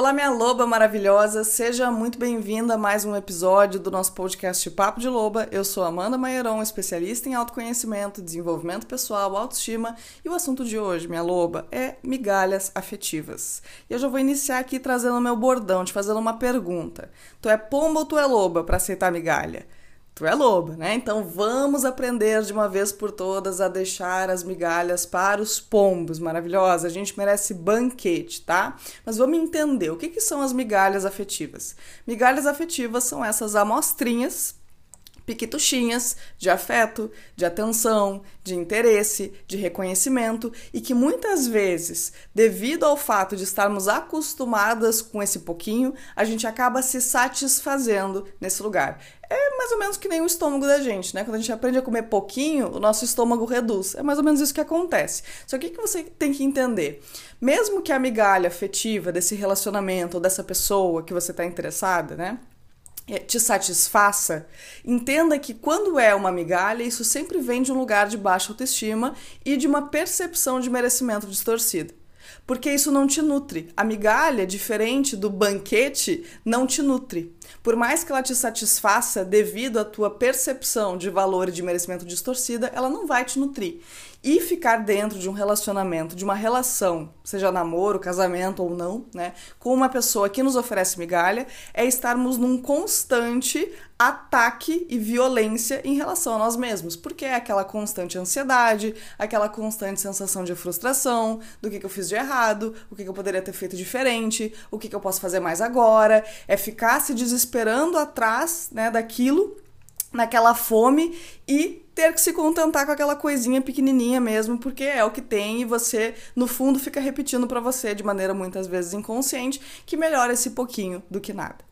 Olá, minha loba maravilhosa, seja muito bem-vinda a mais um episódio do nosso podcast Papo de Loba. Eu sou Amanda Maieron, especialista em autoconhecimento, desenvolvimento pessoal, autoestima, e o assunto de hoje, minha loba, é migalhas afetivas. E eu já vou iniciar aqui trazendo o meu bordão, te fazendo uma pergunta: tu é pomba ou tu é loba para aceitar migalha? Tu é loba, né? Então vamos aprender de uma vez por todas a deixar as migalhas para os pombos. Maravilhosa, a gente merece banquete, tá? Mas vamos entender o que, que são as migalhas afetivas. Migalhas afetivas são essas amostrinhas piquituchinhas de afeto, de atenção, de interesse, de reconhecimento e que muitas vezes, devido ao fato de estarmos acostumadas com esse pouquinho, a gente acaba se satisfazendo nesse lugar. É mais ou menos que nem o estômago da gente, né? Quando a gente aprende a comer pouquinho, o nosso estômago reduz. É mais ou menos isso que acontece. Só que o que você tem que entender? Mesmo que a migalha afetiva desse relacionamento ou dessa pessoa que você está interessada, né? É, te satisfaça, entenda que quando é uma migalha, isso sempre vem de um lugar de baixa autoestima e de uma percepção de merecimento distorcida. Porque isso não te nutre. A migalha, diferente do banquete, não te nutre. Por mais que ela te satisfaça devido à tua percepção de valor e de merecimento distorcida, ela não vai te nutrir. E ficar dentro de um relacionamento, de uma relação, seja namoro, casamento ou não, né, com uma pessoa que nos oferece migalha, é estarmos num constante ataque e violência em relação a nós mesmos, porque é aquela constante ansiedade, aquela constante sensação de frustração, do que, que eu fiz de errado, o que, que eu poderia ter feito diferente, o que, que eu posso fazer mais agora, é ficar se desesperando atrás né, daquilo naquela fome e ter que se contentar com aquela coisinha pequenininha mesmo, porque é o que tem e você no fundo fica repetindo para você de maneira muitas vezes inconsciente que melhora esse pouquinho do que nada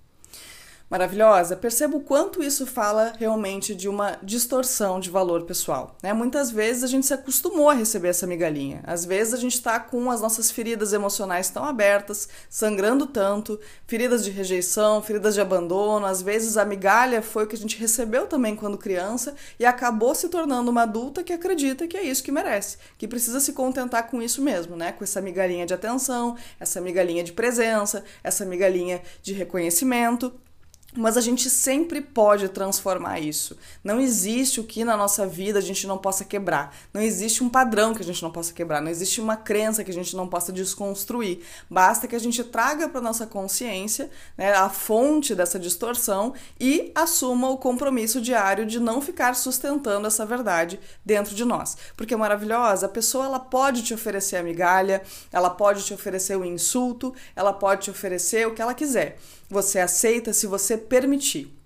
maravilhosa, perceba o quanto isso fala realmente de uma distorção de valor pessoal. Né? Muitas vezes a gente se acostumou a receber essa migalhinha. Às vezes a gente está com as nossas feridas emocionais tão abertas, sangrando tanto, feridas de rejeição, feridas de abandono. Às vezes a migalha foi o que a gente recebeu também quando criança e acabou se tornando uma adulta que acredita que é isso que merece, que precisa se contentar com isso mesmo, né? Com essa migalhinha de atenção, essa migalhinha de presença, essa migalhinha de reconhecimento. Mas a gente sempre pode transformar isso. Não existe o que na nossa vida a gente não possa quebrar. Não existe um padrão que a gente não possa quebrar. Não existe uma crença que a gente não possa desconstruir. Basta que a gente traga para nossa consciência né, a fonte dessa distorção e assuma o compromisso diário de não ficar sustentando essa verdade dentro de nós. Porque é maravilhosa, a pessoa ela pode te oferecer a migalha, ela pode te oferecer o insulto, ela pode te oferecer o que ela quiser. Você aceita se você permitir.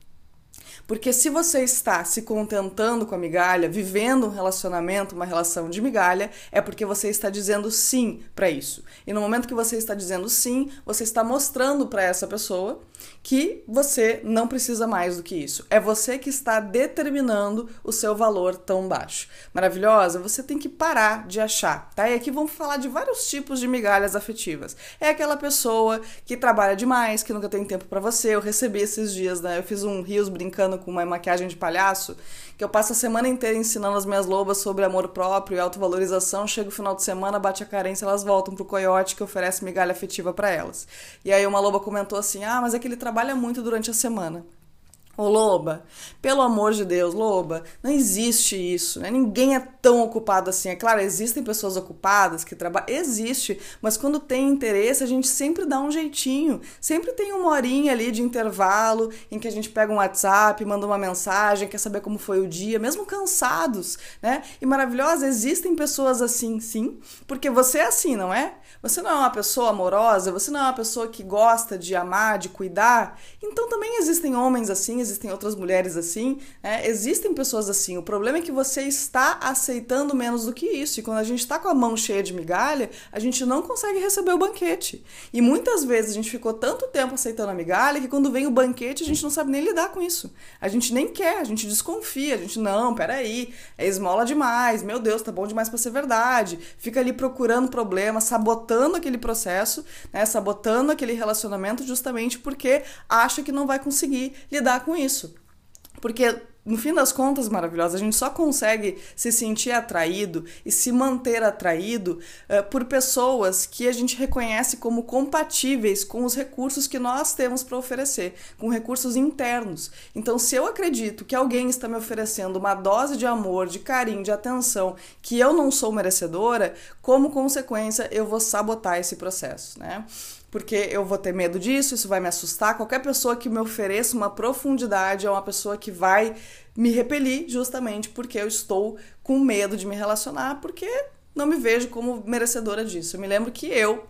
Porque se você está se contentando com a migalha, vivendo um relacionamento, uma relação de migalha, é porque você está dizendo sim para isso. E no momento que você está dizendo sim, você está mostrando para essa pessoa que você não precisa mais do que isso. É você que está determinando o seu valor tão baixo. Maravilhosa, você tem que parar de achar, tá? E aqui vamos falar de vários tipos de migalhas afetivas. É aquela pessoa que trabalha demais, que nunca tem tempo para você. Eu recebi esses dias, né? Eu fiz um rios brincando com uma maquiagem de palhaço, que eu passo a semana inteira ensinando as minhas lobas sobre amor próprio e autovalorização. Chega o final de semana, bate a carência, elas voltam pro coiote que oferece migalha afetiva para elas. E aí uma loba comentou assim: "Ah, mas aquele trabalha muito durante a semana. Ô Loba, pelo amor de Deus, Loba, não existe isso, né? Ninguém é tão ocupado assim. É claro, existem pessoas ocupadas que trabalham, existe, mas quando tem interesse, a gente sempre dá um jeitinho. Sempre tem uma horinha ali de intervalo em que a gente pega um WhatsApp, manda uma mensagem, quer saber como foi o dia, mesmo cansados, né? E maravilhosa, existem pessoas assim, sim, porque você é assim, não é? Você não é uma pessoa amorosa, você não é uma pessoa que gosta de amar, de cuidar. Então também existem homens assim, existem outras mulheres assim, né? existem pessoas assim. O problema é que você está aceitando menos do que isso. E quando a gente está com a mão cheia de migalha, a gente não consegue receber o banquete. E muitas vezes a gente ficou tanto tempo aceitando a migalha que quando vem o banquete a gente não sabe nem lidar com isso. A gente nem quer, a gente desconfia, a gente, não, peraí, é esmola demais, meu Deus, tá bom demais para ser verdade. Fica ali procurando problema, sabotando aquele processo, né, sabotando aquele relacionamento justamente porque acha que não vai conseguir lidar com isso. Porque no fim das contas, maravilhosa, a gente só consegue se sentir atraído e se manter atraído uh, por pessoas que a gente reconhece como compatíveis com os recursos que nós temos para oferecer, com recursos internos. Então, se eu acredito que alguém está me oferecendo uma dose de amor, de carinho, de atenção que eu não sou merecedora, como consequência, eu vou sabotar esse processo, né? Porque eu vou ter medo disso, isso vai me assustar. Qualquer pessoa que me ofereça uma profundidade é uma pessoa que vai me repelir, justamente porque eu estou com medo de me relacionar, porque não me vejo como merecedora disso. Eu me lembro que eu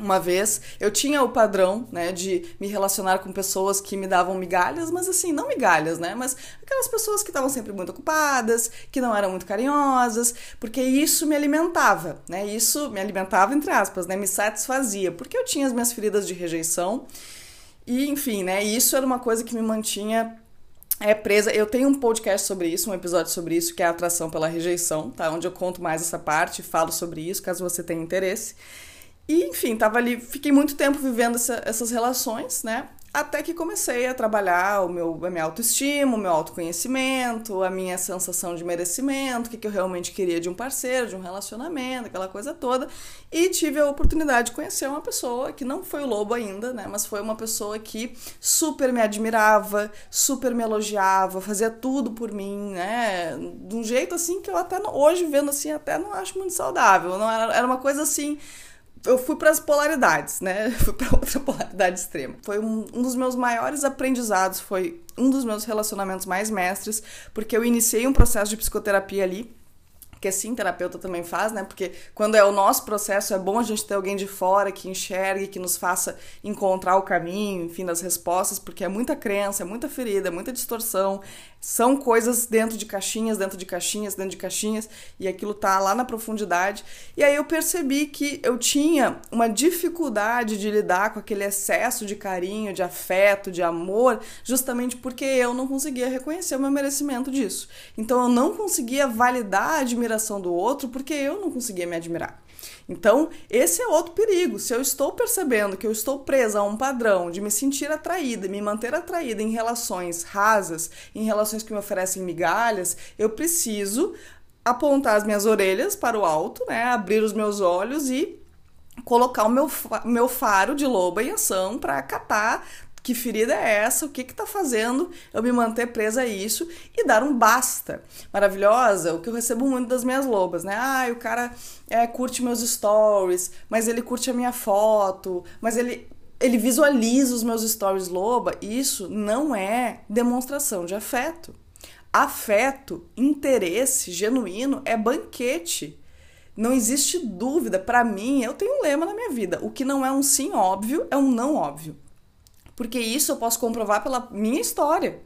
uma vez eu tinha o padrão, né, de me relacionar com pessoas que me davam migalhas, mas assim, não migalhas, né, mas aquelas pessoas que estavam sempre muito ocupadas, que não eram muito carinhosas, porque isso me alimentava, né, isso me alimentava entre aspas, né, me satisfazia, porque eu tinha as minhas feridas de rejeição e, enfim, né, isso era uma coisa que me mantinha é presa. Eu tenho um podcast sobre isso, um episódio sobre isso, que é a atração pela rejeição, tá? Onde eu conto mais essa parte, falo sobre isso, caso você tenha interesse. E, enfim, tava ali, fiquei muito tempo vivendo essa, essas relações, né? Até que comecei a trabalhar o meu, a minha autoestima, o meu autoconhecimento, a minha sensação de merecimento, o que, que eu realmente queria de um parceiro, de um relacionamento, aquela coisa toda. E tive a oportunidade de conhecer uma pessoa que não foi o lobo ainda, né? Mas foi uma pessoa que super me admirava, super me elogiava, fazia tudo por mim, né? De um jeito assim que eu até hoje, vendo assim, até não acho muito saudável. Não era, era uma coisa assim eu fui para as polaridades, né? Fui para outra polaridade extrema. Foi um, um, dos meus maiores aprendizados, foi um dos meus relacionamentos mais mestres, porque eu iniciei um processo de psicoterapia ali que assim terapeuta também faz, né? Porque quando é o nosso processo, é bom a gente ter alguém de fora que enxergue, que nos faça encontrar o caminho, enfim, das respostas, porque é muita crença, é muita ferida, é muita distorção, são coisas dentro de caixinhas, dentro de caixinhas, dentro de caixinhas, e aquilo tá lá na profundidade. E aí eu percebi que eu tinha uma dificuldade de lidar com aquele excesso de carinho, de afeto, de amor, justamente porque eu não conseguia reconhecer o meu merecimento disso. Então eu não conseguia validar a admiração do outro porque eu não conseguia me admirar. Então, esse é outro perigo. Se eu estou percebendo que eu estou presa a um padrão de me sentir atraída, me manter atraída em relações rasas, em relações que me oferecem migalhas, eu preciso apontar as minhas orelhas para o alto, né? Abrir os meus olhos e colocar o meu, meu faro de loba em ação para acatar que ferida é essa? O que que tá fazendo eu me manter presa a isso e dar um basta? Maravilhosa, o que eu recebo muito das minhas lobas, né? Ah, o cara é, curte meus stories, mas ele curte a minha foto, mas ele ele visualiza os meus stories loba. Isso não é demonstração de afeto. Afeto, interesse genuíno é banquete. Não existe dúvida. Para mim, eu tenho um lema na minha vida: o que não é um sim óbvio é um não óbvio porque isso eu posso comprovar pela minha história.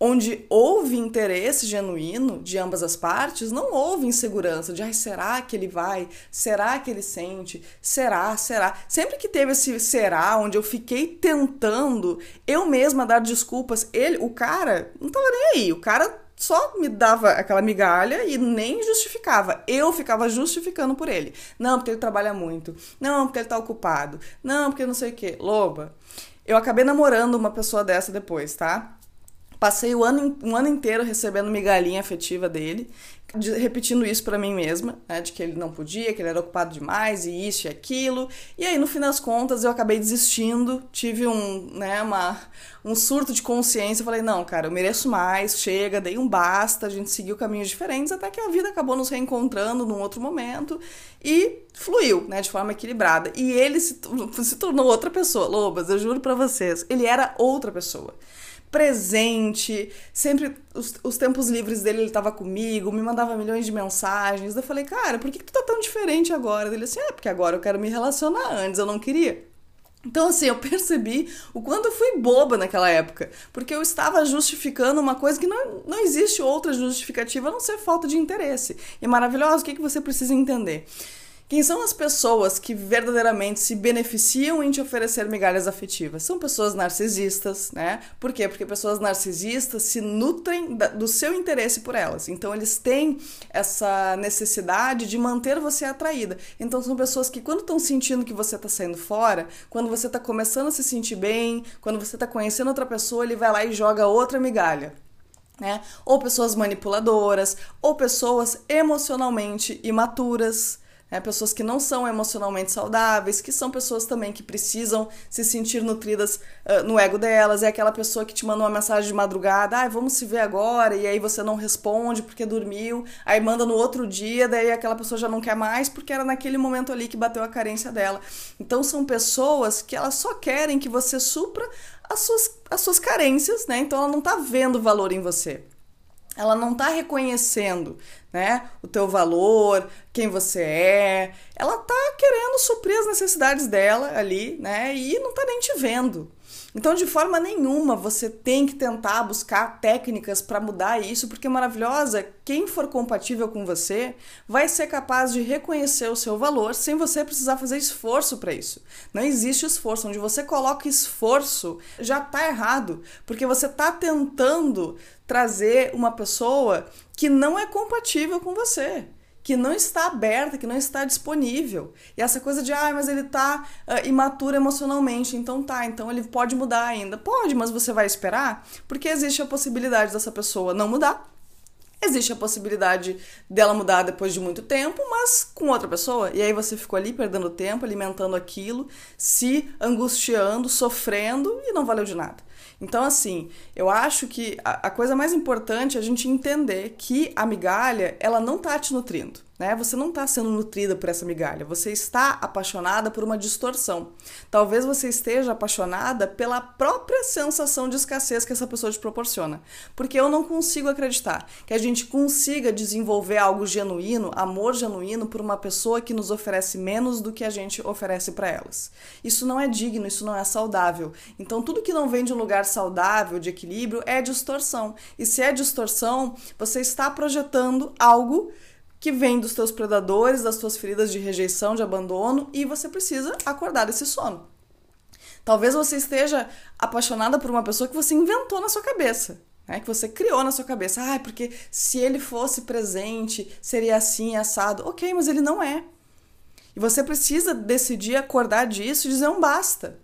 Onde houve interesse genuíno de ambas as partes, não houve insegurança de ai, será que ele vai? Será que ele sente? Será? Será? Sempre que teve esse será, onde eu fiquei tentando eu mesma dar desculpas, ele, o cara, não tava nem aí. O cara só me dava aquela migalha e nem justificava. Eu ficava justificando por ele. Não, porque ele trabalha muito. Não, porque ele tá ocupado. Não, porque não sei o quê. Loba, eu acabei namorando uma pessoa dessa depois, tá? Passei o ano, um ano inteiro recebendo migalhinha afetiva dele, de, repetindo isso para mim mesma, né? De que ele não podia, que ele era ocupado demais, e isso e aquilo. E aí, no fim das contas, eu acabei desistindo, tive um, né, uma, um surto de consciência. Falei, não, cara, eu mereço mais, chega, dei um basta, a gente seguiu caminhos diferentes, até que a vida acabou nos reencontrando num outro momento e fluiu, né, de forma equilibrada. E ele se, se tornou outra pessoa. Lobas, eu juro para vocês, ele era outra pessoa presente, sempre os, os tempos livres dele ele estava comigo, me mandava milhões de mensagens. Eu falei, cara, por que, que tu tá tão diferente agora? Ele assim, é, porque agora eu quero me relacionar, antes eu não queria. Então, assim, eu percebi o quanto eu fui boba naquela época, porque eu estava justificando uma coisa que não, não existe outra justificativa a não ser falta de interesse. E é maravilhoso, o que, que você precisa entender? Quem são as pessoas que verdadeiramente se beneficiam em te oferecer migalhas afetivas? São pessoas narcisistas, né? Por quê? Porque pessoas narcisistas se nutrem do seu interesse por elas. Então, eles têm essa necessidade de manter você atraída. Então, são pessoas que, quando estão sentindo que você está saindo fora, quando você está começando a se sentir bem, quando você está conhecendo outra pessoa, ele vai lá e joga outra migalha. né? Ou pessoas manipuladoras, ou pessoas emocionalmente imaturas, né? pessoas que não são emocionalmente saudáveis, que são pessoas também que precisam se sentir nutridas uh, no ego delas. É aquela pessoa que te manda uma mensagem de madrugada, ah, vamos se ver agora, e aí você não responde porque dormiu, aí manda no outro dia, daí aquela pessoa já não quer mais porque era naquele momento ali que bateu a carência dela. Então são pessoas que elas só querem que você supra as suas, as suas carências, né? Então ela não tá vendo valor em você ela não está reconhecendo, né, o teu valor, quem você é. Ela está querendo suprir as necessidades dela ali, né, e não está nem te vendo. Então, de forma nenhuma, você tem que tentar buscar técnicas para mudar isso, porque maravilhosa, quem for compatível com você vai ser capaz de reconhecer o seu valor sem você precisar fazer esforço para isso. Não existe esforço. Onde você coloca esforço, já está errado, porque você está tentando trazer uma pessoa que não é compatível com você que não está aberta, que não está disponível. E essa coisa de, ah, mas ele está uh, imaturo emocionalmente, então tá, então ele pode mudar ainda. Pode, mas você vai esperar? Porque existe a possibilidade dessa pessoa não mudar. Existe a possibilidade dela mudar depois de muito tempo, mas com outra pessoa. E aí você ficou ali perdendo tempo, alimentando aquilo, se angustiando, sofrendo e não valeu de nada. Então, assim, eu acho que a, a coisa mais importante é a gente entender que a migalha, ela não tá te nutrindo né? Você não está sendo nutrida por essa migalha, você está apaixonada por uma distorção. Talvez você esteja apaixonada pela própria sensação de escassez que essa pessoa te proporciona. Porque eu não consigo acreditar que a gente consiga desenvolver algo genuíno, amor genuíno por uma pessoa que nos oferece menos do que a gente oferece para elas. Isso não é digno, isso não é saudável. Então tudo que não vem de um lugar saudável, de equilíbrio, é distorção. E se é distorção, você está projetando algo que vem dos teus predadores, das tuas feridas de rejeição, de abandono, e você precisa acordar desse sono. Talvez você esteja apaixonada por uma pessoa que você inventou na sua cabeça, né? que você criou na sua cabeça. Ah, porque se ele fosse presente, seria assim, assado. Ok, mas ele não é. E você precisa decidir acordar disso e dizer um basta.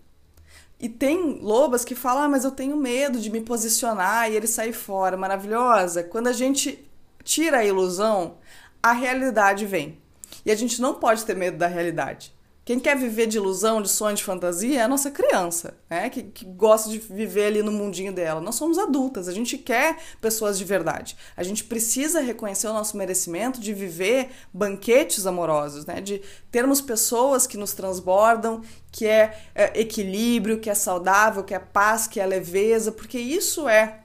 E tem lobas que falam, ah, mas eu tenho medo de me posicionar e ele sair fora. Maravilhosa. Quando a gente tira a ilusão, a realidade vem. E a gente não pode ter medo da realidade. Quem quer viver de ilusão, de sonho, de fantasia é a nossa criança, né? Que, que, gosta de viver ali no mundinho dela. Nós somos adultas, a gente quer pessoas de verdade. A gente precisa reconhecer o nosso merecimento de viver banquetes amorosos, né? De termos pessoas que nos transbordam, que é, é equilíbrio, que é saudável, que é paz, que é leveza, porque isso é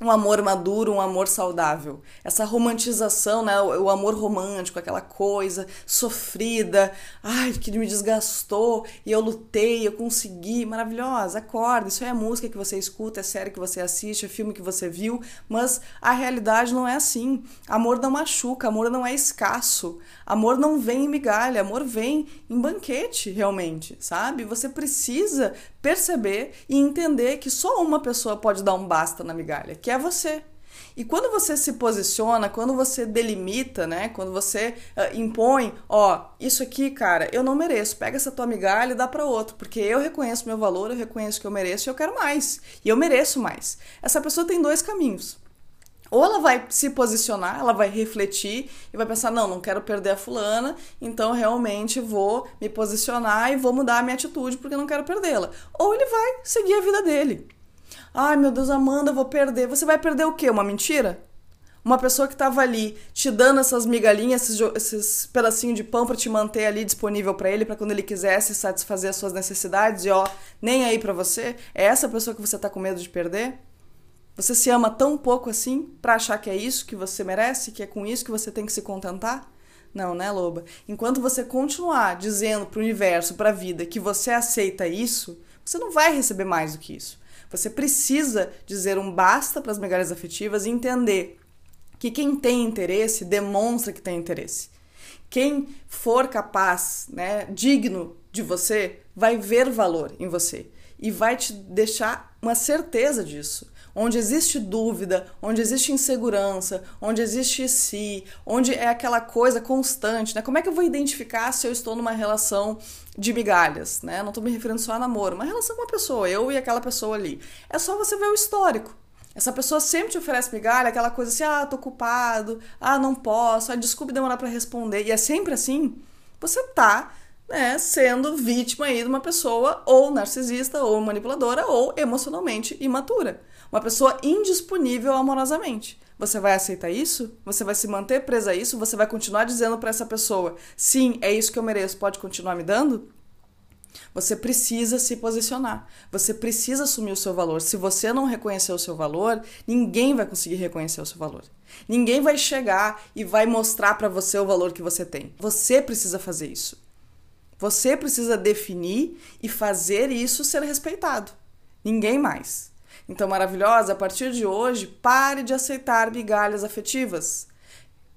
um amor maduro, um amor saudável. Essa romantização, né? O, amor romântico, aquela coisa sofrida, ai, que me desgastou e eu lutei, eu consegui, maravilhosa, acorda. Isso é a música que você escuta, é série que você assiste, é filme que você viu, mas a realidade não é assim. Amor não machuca, amor não é escasso, amor não vem em migalha, amor vem em banquete, realmente, sabe? Você precisa perceber e entender que só uma pessoa pode dar um basta na migalha, que é você. E quando você se posiciona, quando você delimita, né? Quando você uh, impõe, ó, isso aqui, cara, eu não mereço. Pega essa tua migalha e dá para outro, porque eu reconheço meu valor, eu reconheço que eu mereço e eu quero mais. E eu mereço mais. Essa pessoa tem dois caminhos. Ou ela vai se posicionar, ela vai refletir e vai pensar: não, não quero perder a fulana, então realmente vou me posicionar e vou mudar a minha atitude porque não quero perdê-la. Ou ele vai seguir a vida dele. Ai meu Deus, Amanda, vou perder. Você vai perder o quê? Uma mentira? Uma pessoa que estava ali te dando essas migalhinhas, esses, esses pedacinhos de pão para te manter ali disponível para ele, para quando ele quisesse satisfazer as suas necessidades e ó, nem aí para você. É essa pessoa que você tá com medo de perder? Você se ama tão pouco assim para achar que é isso que você merece, que é com isso que você tem que se contentar? Não, né, loba? Enquanto você continuar dizendo para o universo, para a vida, que você aceita isso, você não vai receber mais do que isso. Você precisa dizer um basta para as migalhas afetivas e entender que quem tem interesse demonstra que tem interesse. Quem for capaz, né, digno de você, vai ver valor em você e vai te deixar uma certeza disso onde existe dúvida, onde existe insegurança, onde existe si, onde é aquela coisa constante, né? Como é que eu vou identificar se eu estou numa relação de migalhas, né? Não estou me referindo só a namoro, uma relação com uma pessoa, eu e aquela pessoa ali. É só você ver o histórico. Essa pessoa sempre te oferece migalha, aquela coisa assim, ah, tô ocupado, ah, não posso, ah, desculpe demorar para responder. E é sempre assim. Você tá né, sendo vítima aí de uma pessoa ou narcisista, ou manipuladora, ou emocionalmente imatura. Uma pessoa indisponível amorosamente. Você vai aceitar isso? Você vai se manter presa a isso? Você vai continuar dizendo para essa pessoa: sim, é isso que eu mereço, pode continuar me dando? Você precisa se posicionar. Você precisa assumir o seu valor. Se você não reconhecer o seu valor, ninguém vai conseguir reconhecer o seu valor. Ninguém vai chegar e vai mostrar para você o valor que você tem. Você precisa fazer isso. Você precisa definir e fazer isso ser respeitado. Ninguém mais. Então, maravilhosa, a partir de hoje, pare de aceitar migalhas afetivas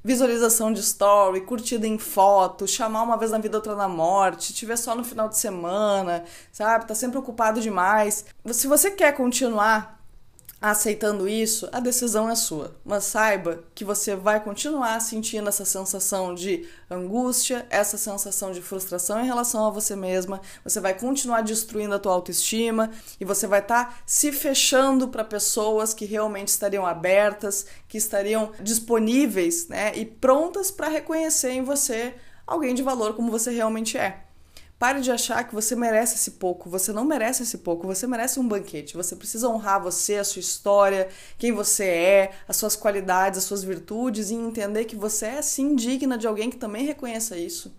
visualização de story, curtida em foto, chamar uma vez na vida, outra na morte, te ver só no final de semana, sabe? Tá sempre ocupado demais. Se você quer continuar aceitando isso, a decisão é sua. Mas saiba que você vai continuar sentindo essa sensação de angústia, essa sensação de frustração em relação a você mesma. Você vai continuar destruindo a tua autoestima e você vai estar tá se fechando para pessoas que realmente estariam abertas, que estariam disponíveis, né, e prontas para reconhecer em você alguém de valor como você realmente é. Pare de achar que você merece esse pouco. Você não merece esse pouco. Você merece um banquete. Você precisa honrar você, a sua história, quem você é, as suas qualidades, as suas virtudes e entender que você é sim digna de alguém que também reconheça isso.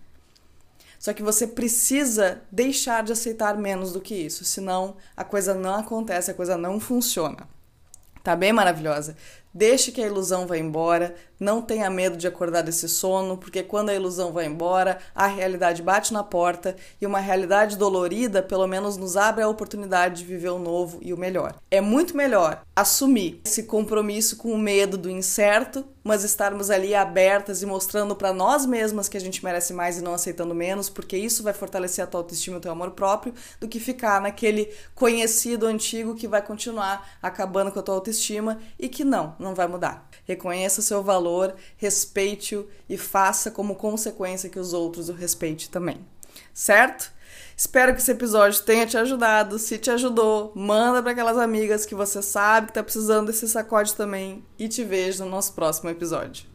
Só que você precisa deixar de aceitar menos do que isso, senão a coisa não acontece, a coisa não funciona. Tá bem maravilhosa? Deixe que a ilusão vá embora, não tenha medo de acordar desse sono, porque quando a ilusão vai embora, a realidade bate na porta e uma realidade dolorida, pelo menos, nos abre a oportunidade de viver o novo e o melhor. É muito melhor assumir esse compromisso com o medo do incerto, mas estarmos ali abertas e mostrando para nós mesmas que a gente merece mais e não aceitando menos, porque isso vai fortalecer a tua autoestima e o teu amor próprio, do que ficar naquele conhecido antigo que vai continuar acabando com a tua autoestima e que não não vai mudar. Reconheça o seu valor, respeite-o e faça como consequência que os outros o respeitem também. Certo? Espero que esse episódio tenha te ajudado. Se te ajudou, manda para aquelas amigas que você sabe que tá precisando desse sacode também e te vejo no nosso próximo episódio.